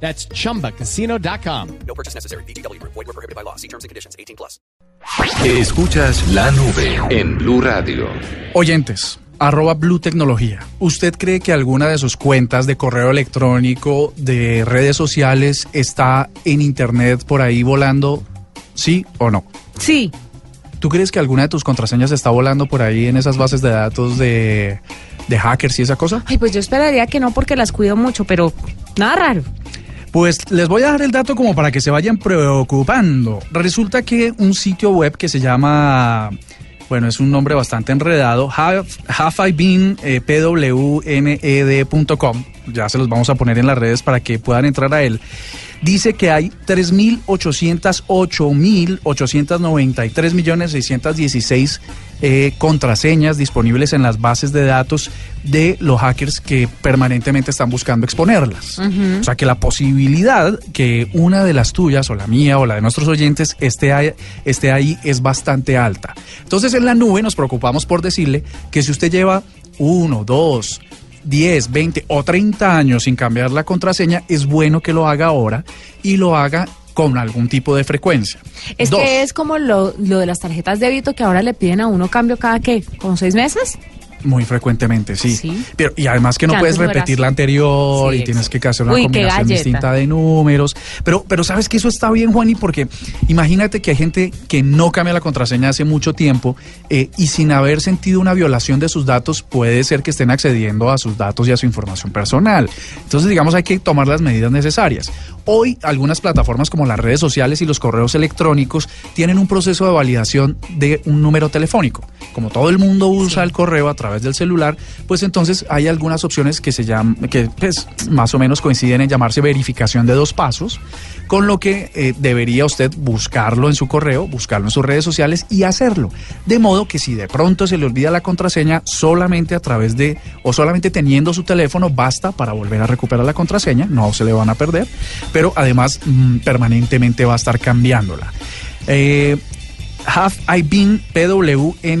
That's chumbacasino.com. No purchase necessary. BGW. Void were prohibited by law. See terms and conditions. 18 plus. Escuchas la nube en Blue Radio. Oyentes, arroba Blue Tecnología. ¿Usted cree que alguna de sus cuentas de correo electrónico, de redes sociales, está en Internet por ahí volando? ¿Sí o no? Sí. ¿Tú crees que alguna de tus contraseñas está volando por ahí en esas bases de datos de, de hackers y esa cosa? Ay, pues yo esperaría que no porque las cuido mucho, pero nada raro. Pues les voy a dar el dato como para que se vayan preocupando. Resulta que un sitio web que se llama, bueno, es un nombre bastante enredado, been, eh, pwned.com, ya se los vamos a poner en las redes para que puedan entrar a él. Dice que hay 3.808.893 millones 616 eh, contraseñas disponibles en las bases de datos de los hackers que permanentemente están buscando exponerlas. O sea que la posibilidad que una de las tuyas o la mía o la de nuestros oyentes esté ahí, esté ahí es bastante alta. Entonces en la nube nos preocupamos por decirle que si usted lleva uno, dos, 10, 20 o 30 años sin cambiar la contraseña, es bueno que lo haga ahora y lo haga con algún tipo de frecuencia. Es Dos, que es como lo, lo de las tarjetas de débito que ahora le piden a uno cambio cada qué, ¿con seis meses? Muy frecuentemente, sí. Sí. Pero, y además que no puedes repetir la anterior Sí, y tienes que hacer una Uy, combinación distinta de números. Pero, pero sabes que eso está bien, Juani, porque imagínate que hay gente que no cambia la contraseña hace mucho tiempo eh, y sin haber sentido una violación de sus datos, puede ser que estén accediendo a sus datos y a su información personal. Entonces, digamos, hay que tomar las medidas necesarias. Hoy, algunas plataformas como las redes sociales y los correos electrónicos tienen un proceso de validación de un número telefónico. Como todo el mundo usa el correo a través del celular, pues entonces hay algunas opciones que se llaman, que pues, más o menos coinciden en llamarse verificación de dos pasos, con lo que eh, debería usted buscarlo en su correo, buscarlo en sus redes sociales y hacerlo. De modo que si de pronto se le olvida la contraseña, solamente a través de, o solamente teniendo su teléfono, basta para volver a recuperar la contraseña, no se le van a perder, pero además mm, permanentemente va a estar cambiándola. Eh, have I been pwned.com.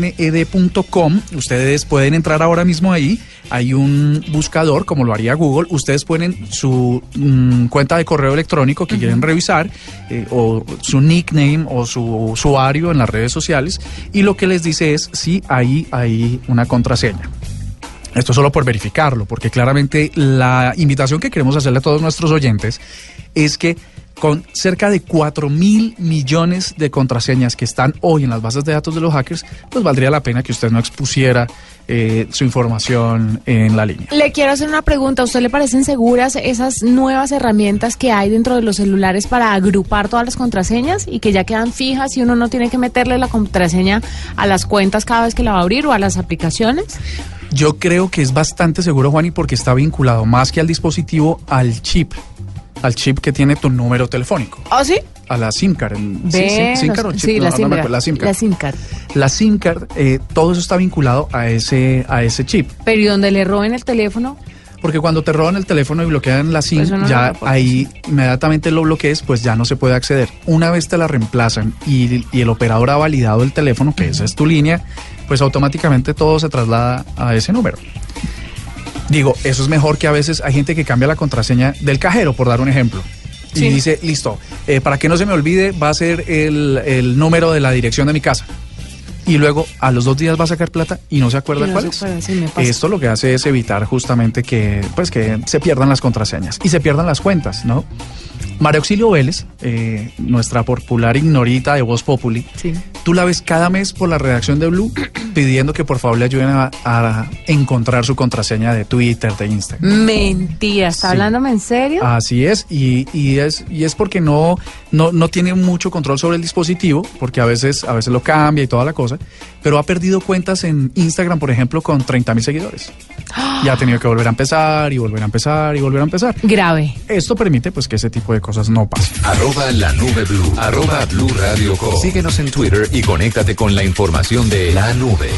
Ustedes pueden entrar ahora mismo ahí. Hay un buscador, como lo haría Google. Ustedes ponen su mm, cuenta de correo electrónico que quieren revisar, eh, o su nickname o su usuario en las redes sociales, y lo que les dice es si ahí hay una contraseña. Esto solo por verificarlo, porque claramente la invitación que queremos hacerle a todos nuestros oyentes es que con cerca de 4 mil millones de contraseñas que están hoy en las bases de datos de los hackers, pues valdría la pena que usted no expusiera eh, su información en la línea. Le quiero hacer una pregunta. ¿A usted le parecen seguras esas nuevas herramientas que hay dentro de los celulares para agrupar todas las contraseñas y que ya quedan fijas y uno no tiene que meterle la contraseña a las cuentas cada vez que la va a abrir o a las aplicaciones? Yo creo que es bastante seguro, Juani, porque está vinculado más que al dispositivo, al chip, al chip que tiene tu número telefónico, ¿Oh, sí? a la SIM card. en- sí, Ve, sí, SIM card o chip, sí, no, la no SIM acuerdo, la SIM card. La SIM card. La SIM card, eh, todo eso está vinculado a ese, a ese chip. Pero ¿y donde le roben el teléfono? Porque cuando te roban el teléfono y bloquean la SIM, Pues no ya ahí inmediatamente lo bloquees, pues ya no se puede acceder. Una vez te la reemplazan y, y el operador ha validado el teléfono, que esa es tu línea, pues automáticamente todo se traslada a ese número. Digo, eso es mejor que a veces hay gente que cambia la contraseña del cajero, por dar un ejemplo. Y Sí. dice, listo, eh, para que no se me olvide, va a ser el, el número de la dirección de mi casa. Y luego a los dos días va a sacar plata y no se acuerda no cuál se es. sí. Esto lo que hace es evitar justamente que, pues, que se pierdan las contraseñas y se pierdan las cuentas, ¿no? María Auxilio Vélez, eh, nuestra popular ignorita de Voz Populi, Sí. tú la ves cada mes por la redacción de Blue pidiendo que por favor le ayuden a, a encontrar su contraseña de Twitter, de Instagram. Mentira, ¿está Sí. hablándome en serio? Así es, y, y es, y es porque no, no, no tiene mucho control sobre el dispositivo, porque a veces, a veces lo cambia y toda la cosa, pero ha perdido cuentas en Instagram, por ejemplo, con 30 mil seguidores. Y ha tenido que volver a empezar y volver a empezar y volver a empezar. Grave. Esto permite pues que ese tipo de cosas no pasen. Arroba la nube blue. Arroba blue radio com. Síguenos en Twitter y conéctate con la información de la nube.